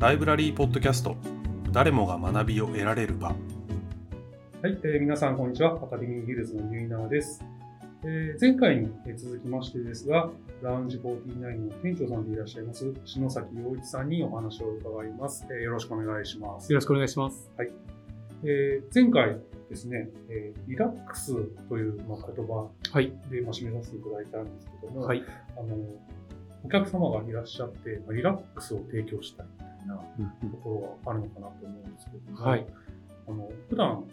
ライブラリーポッドキャスト誰もが学びを得られる場はい、えー皆さん、こんにちは。アカデミーヒルズのユイナーです。えー前回にえー続きましてですが、ラウンジ49の店長さんでいらっしゃいます、篠崎陽一さんにお話を伺います。えーよろしくお願いします。よろしくお願いします。えー前回ですね、えーリラックスという、まあ、言葉はい。で、まあ、締めさせていただいたんですけども、はい。あのお客様がいらっしゃって、まあリラックスを提供したいいなところがあるのかなと思うんですけども、はい。あの普段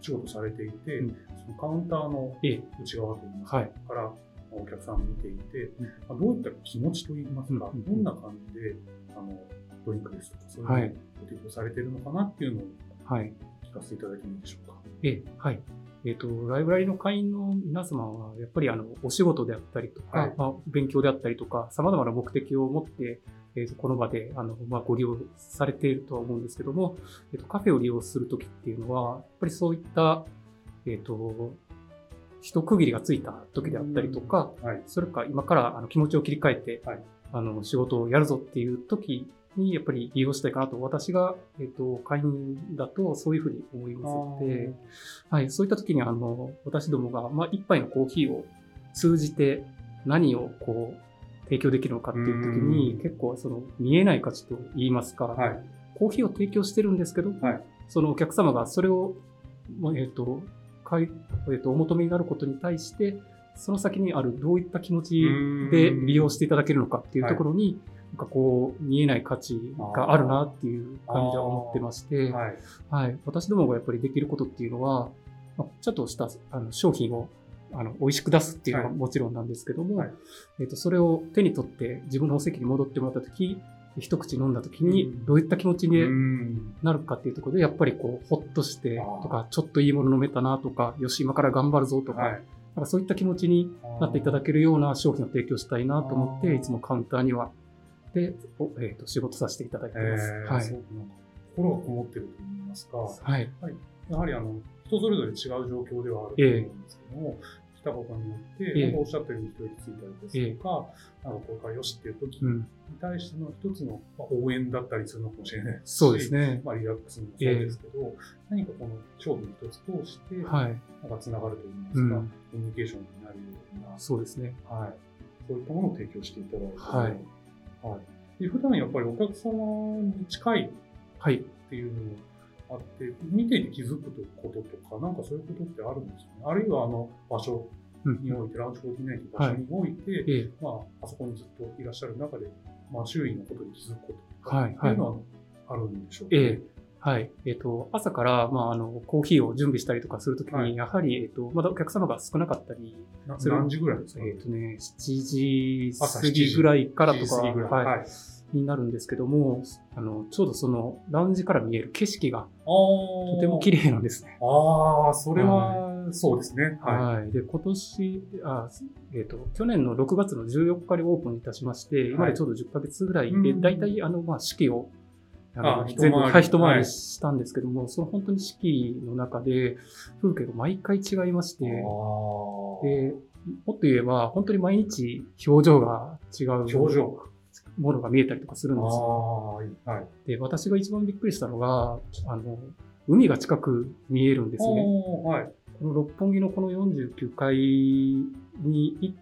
仕事されていて、うんそのカウンターのええ。内側といいますか、はい。からお客さんを見ていて、うどういった気持ちといいますか、うんどんな感じであのドリンクですとか、そういうのを提供されているのかなっていうのをはい。聞かせていただいてもいいでしょうか？ええ。はい。えっ、と、ライブラリの会員の皆様は、やっぱりあの、お仕事であったりとか、はい。まあ、勉強であったりとか、様々な目的を持って、えっ、と、この場で、あの、まあ、ご利用されているとは思うんですけども、えっ、と、カフェを利用するときっていうのは、やっぱりそういった、えっ、と、一区切りがついた時であったりとか、はい。それか今からあの気持ちを切り替えて、はい。あの仕事をやるぞっていう時にやっぱり利用したいかなと、私が、えっと会員だとそういうふうに思いますので、はい、そういった時にあの私どもが、まあ、一杯のコーヒーを通じて何をこう提供できるのかっていう時にうん。結構その見えない価値と言いますか、はい。コーヒーを提供してるんですけど、はい。そのお客様がそれを、まあえっ、と、かいえっ、と、お求めになることに対して、その先にあるどういった気持ちで利用していただけるのかっていうところに、なんかこう、見えない価値があるなっていう感じでは思ってまして、はい。はい。私どもがやっぱりできることっていうのは、まあちょっとしたあの商品をあの美味しく出すっていうのがはいもちろんなんですけども、はいえっとそれを手に取って自分のお席に戻ってもらったとき、一口飲んだときにうんどういった気持ちにうんなるかっていうところで、やっぱりこう、ほっとしてとか、ちょっといいもの飲めたなとか、よし、今から頑張るぞとか、はい。なんかそういった気持ちになっていただけるような商品を提供したいなと思って、いつもカウンターには、で、おえーと仕事させていただいてえます。ーはい。なんか心がこもってると言いますか、はい。やはりあの人それぞれ違う状況ではあると思うんですけども、来たことによって、ええなんかおっしゃったように一人ついたりですとか、なんかこれからよしっていう時にうん。対しての一つのまあ応援だったりするのかもしれないですし、そうですね。まあ、リラックスもそうですけど、何かこの商品一つ通して、はい。なんかつながるといいますか、うんコミュニケーションになるような、そうですね。はい、そういったものを提供していただいて、はいはい、で普段やっぱりお客様に近いはい。っていうのもあって、見ていて気づくこととか、なんかそういうことってあるんですよね？あるいはあの場所うん。において、ラウンジ49という場所において、ええまあ、あそこにずっといらっしゃる中で、まあ、周囲のことに気づくこととかはいっていうのはあるんでしょうか、ええはい。えっ、と、朝から、まあ、あの、コーヒーを準備したりとかするときに、はいやはり、えっ、と、まだお客様が少なかったり、なそれ何時ぐらいですか、えっ、とね、7時朝過ぎぐらいからと7時か、過ぎぐらい。はいはい。になるんですけども、あの、ちょうどその、ラウンジから見える景色がととても綺麗なんですね。ああ、それは、そうですね。ははい。で、今年、あえっ、と、去年の6月の14日にオープンいたしまして、今でちょうど10ヶ月ぐらいで、うん大体、あの、まあ、式を、あ全部、はい、一回はいりしたんですけども、その本当に式の中で、風景が毎回違いましい。て、あで、もっと言えば、本当に毎日表情が違うー表情。ものが見えたりとかするんですよ。はい。で、私が一番びっくりしたのが、あの、海が近く見えるんですね。はい。この六本木のこの49階にい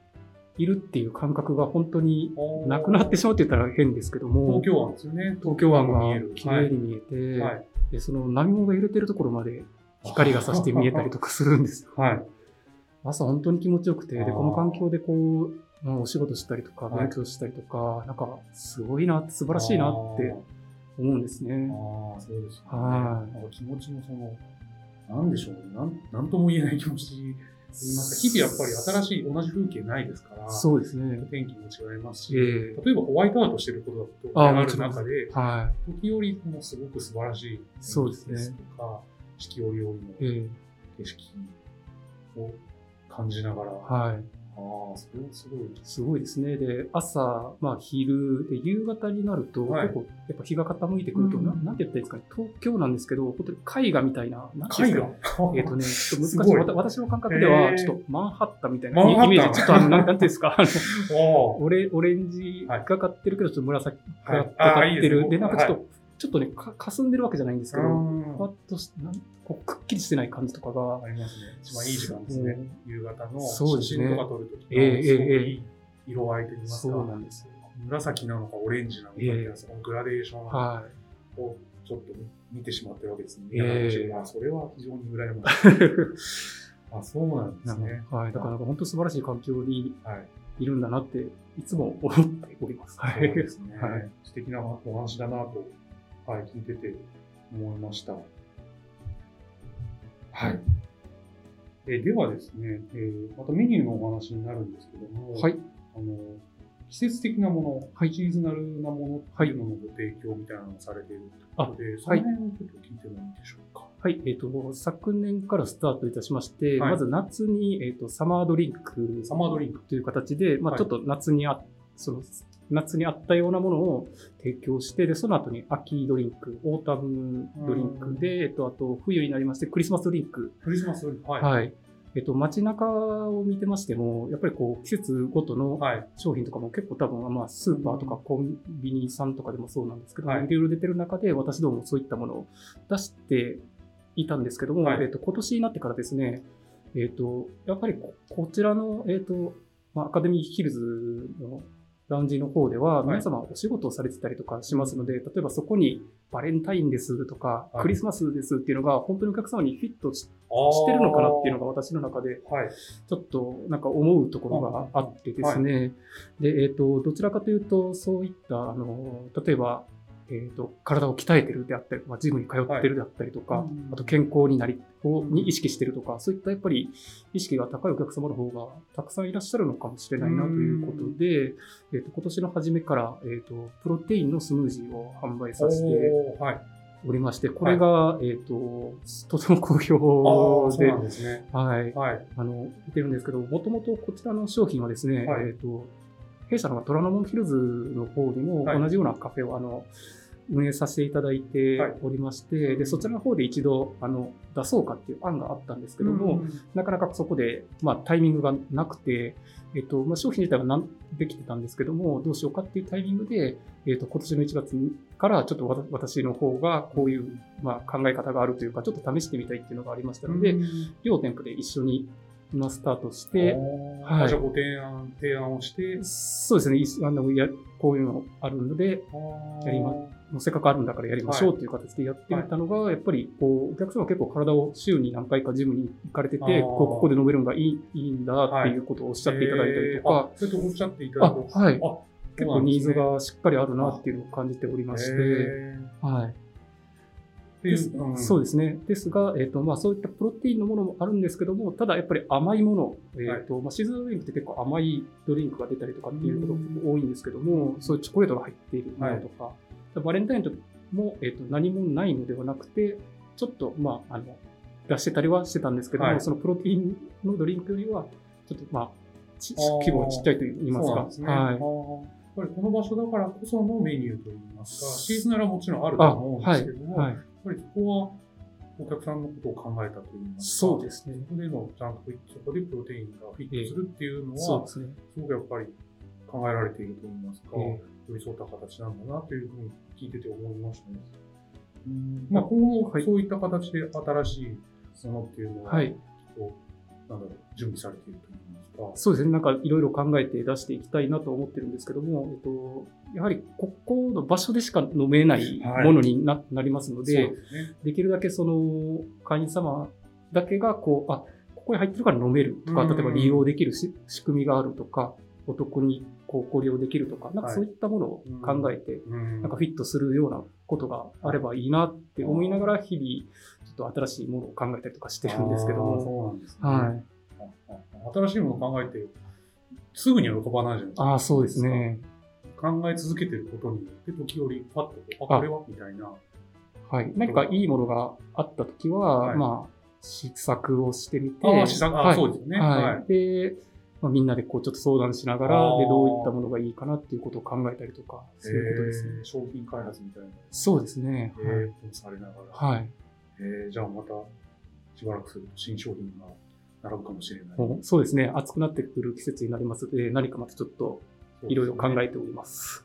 いるっていう感覚が本当になくなってしまうって言ったら変ですけども、東京湾ですよね。東京湾が見える綺麗に見えて、はい。でその波紋が揺れてるところまで光が差して見えたりとかするんですよ。はい。朝本当に気持ちよくて、で、この環境でこう、まあお仕事したりとか、はい勉強したりとか、なんかすごいな素晴らしいなって思うんですね。ああ、そうですよね。はい気持ちもその、なんでしょうね。なん、なんとも言えない気持ちと言いますか。日々やっぱり新しい同じ風景ないですから、そうですね。天気も違いますし、ええ例えばホワイトアウトしてることだとある中で、は時折もすごく素晴らしいそうですね天気とか、四季折々の景色を感じながら、はい。ああ、それはすごい。すごいですね。で、朝、まあ昼、で、夕方になると、はい。結構、やっぱ日が傾いてくると、うん。ななんて言ったらいいですかね、東京なんですけど、本当に絵画みたいな、なん絵画？えっ、とね、ちょっと難しい。私の感覚でへは、ー。ちょっとマンハッタンみたいなイメージ、ちょっとあの、なんていうんですか、あの、オレオレンジがかってるけど、ちょっと紫がはい。かってる。で、なんかちょっと、はちょっとね、か霞んでるわけじゃないんですけど、うんふわっとしなんこうくっきりしてない感じとかが、ありますね。一番いい時間ですね。夕方の写真とか撮るときええいい色合いといいますか、そうなんですよ。紫なのかオレンジなのかっていうそのグラデーションはをちょっと見てしまってるわけですね。ええあそれは非常に羨ましい。い。あ、そうなんですね。かはい。だから本当素晴らしい環境にはい。いるんだなって、いつも思っております。そうですね。はい素敵なお話だなと、はい、聞いてて思いました。はい。えーではですね、えーまたメニューのお話になるんですけども、はい。あの季節的なもの、はいシーズナルなものっていうののご提供みたいなのをされているということで、その辺をちょっと聞いてもいいでしょうか？はい。えっ、と、昨年からスタートいたしまして、はいまず夏に、えっ、と、サマードリンクサマードリンク。という形で、まあはいちょっと夏にあ、その、夏にあったようなものを提供して、で、その後に秋ドリンク、オータムドリンクで、えっと、あと冬になりまして、クリスマスドリンク。クリスマスドリンク。はい。はい。えっと、街中を見てましても、やっぱりこう、季節ごとのはい。商品とかも結構多分、まあ、スーパーとかコンビニさんとかでもそうなんですけど、はいい、ろいろ出てる中で、私どももそういったものを出していたんですけども、はいえっと、今年になってからですね、えっと、やっぱりここちらの、えっと、まあ、アカデミーヒルズのラウンジの方では、い皆様お仕事をされてたりとかしますので、例えばそこにバレンタインですとか、はいクリスマスですっていうのが、本当にお客様にフィットしてるのかなっていうのが私の中で。ちょっとなんか思うところがあってですね。で、えっ、と、どちらかというと、そういった、あの、例えば、えっ、と、体を鍛えてるであったり、まあ、ジムに通ってるであったりとか、はいうんあと健康になり、をに意識してるとか、そういったやっぱり意識が高いお客様の方がたくさんいらっしゃるのかもしれないなということで、えっ、と、今年の初めから、えっ、と、プロテインのスムージーを販売させておりまして、これが、えっ、と、とても好評でですね。はい。はい。あの、見てるんですけど、もともとこちらの商品はですね、はいえっ、と、弊社の虎ノ門ヒルズの方にもはい。同じようなカフェを、あの、運営させていただいてはい。おりまして、で、そちらの方で一度、あの、出そうかっていう案があったんですけども、うんなかなかそこで、まあ、タイミングがなくて、えっ、と、まあ、商品自体はなんできてたんですけども、どうしようかっていうタイミングで、えっ、と、今年の1月から、ちょっと私の方が、こういう、まあ、考え方があるというか、ちょっと試してみたいっていうのがありましたので、うん。両店舗で一緒に今スタートして、はい。あじゃあご提案、提案をして、そうですね、いあのやこういうのあるので、やりませっかくあるんだからやりましょうという形でやってみたのが、やっぱりこうお客様は結構体を週に何回かジムに行かれてて、こうここで飲めるのがいいいいんだっていうことをおっしゃっていただいたりとか、えーあそうやっておっしゃっていただあくと。はい。あ結構ニーズがしっかりあるなっていうのを感じておりまして、へはい。ううんそうですね。ですが、えっ、と、まあ、そういったプロテインのものもあるんですけども、ただやっぱり甘いもの、えっ、と、まあ、シーズンドリンクって結構甘いドリンクが出たりとかっていうことが多いんですけども、そういうチョコレートが入っているものとか、バレンタインも、えっ、と、何もないのではなくて、ちょっと、まあ、あの、出してたりはしてたんですけども、はいそのプロテインのドリンクよりは、ちょっと、まあ、ち規模がちっちゃいと言いますか。すね。はいやっぱりこの場所だからこそのメニューといいますか、シーズナルはもちろんあるとあ、思うんではいすけども、。はい。やっぱりそこはお客さんのことを考えたといいますか、そうですね。そこでのちゃんとそこでプロテインがフィットするっていうのは、そうですごくやっぱり考えられているといいますか、え寄り添った形なんだなというふうに聞いてて思いましたね。うんまあ、今後、はいそういった形で新しいものっていうのは、はいなんだろう、準備されているといいますか。そうですね。なんかいろいろ考えて出していきたいなと思ってるんですけども、えっと、やはりここの場所でしか飲めないはいものにな,、なりますので、ですね。できるだけその会員様だけがこう、あ、ここに入ってるから飲めるとか、うん例えば利用できるし仕組みがあるとか、お得にこうご利用できるとか、なんかはいそういったものを考えて、うんなんかフィットするようなことがあればいいなって思いながら、日々、ちょっと新しいものを考えたりとかしてるんですけども。そうなんですね。はい。新しいものを考えて、すぐには浮かばないじゃないですか。ああ、そうですね。考え続けてることによって、時折、パッとあ、あこれはみたいな。はい。何かいいものがあったときは、はいまあ、試作をしてみて。ああ試作あはいそうですよねはい。はいで、まあ、みんなでこうちょっと相談しながら、で、どういったものがいいかなっていうことを考えたりとか、そういうことですね。えー商品開発みたいな。そうですね。えー、されながら。はい。えーじゃあまた、しばらくすると新商品が並ぶかもしれない。そうですね。暑くなってくる季節になりますので、何かまたちょっといろいろ考えております。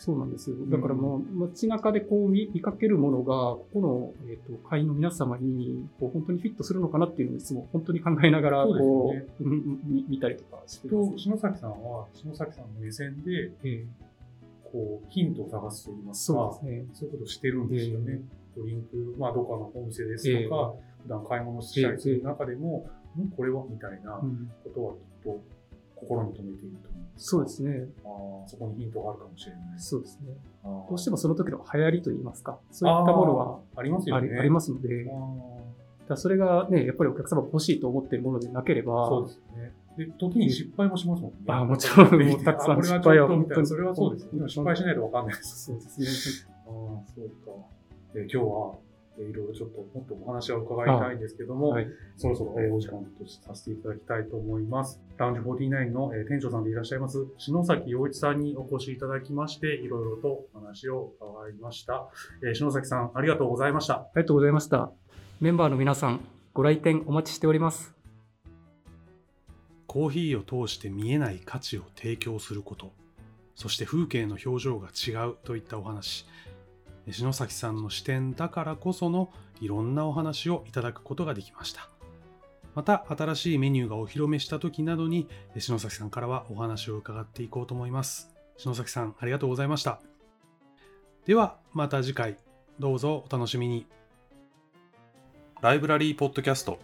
そうなんですよ。だからもう街中でこう見見かけるものが、ここの、えー、と会員の皆様にこう本当にフィットするのかなっていうのをいつも本当に考えながら、こねう、うん見見たりとかしてますと、。篠崎さんは、篠崎さんの目線で、えーこう、ヒントを探すといいますか、そうですね。そういうことをしてるんですよね。ドリンク、まあ、どっかのお店ですとか、普段買い物したりする中でも、んこれはみたいなうんことはきっと心に留めていると思うんですそうですね。あーそこにヒントがあるかもしれない。そうですね。どうしてもその時の流行りといいますか、そういったものはありますよね。あり,、ありますので、だそれがね、やっぱりお客様が欲しいと思っているものでなければ、そうですよね。で、時に失敗もしますもんね。あもちろんこれ もうたくさん失敗は本当にそれはそうですよね。失敗しないとわかんないです。そうですね。ああ、そうか。え今日は、えいろいろちょっともっとお話を伺いたいんですけども、はい。そろそろ、えーお時間とさせていただきたいと思います。ラウンジ49の、えー店長さんでいらっしゃいます、篠崎洋一さんにお越しいただきまして、いろいろとお話を伺いました。えー篠崎さん、ありがとうございました。ありがとうございました。メンバーの皆さん、ご来店お待ちしております。コーヒーを通して見えない価値を提供することそして風景の表情が違うといったお話篠崎さんの視点だからこそのいろんなお話をいただくことができました。また新しいメニューがお披露目した時などに篠崎さんからはお話を伺っていこうと思います。篠崎さんありがとうございました。ではまた次回どうぞお楽しみに。ライブラリーポッドキャスト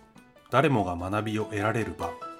誰もが学びを得られる場。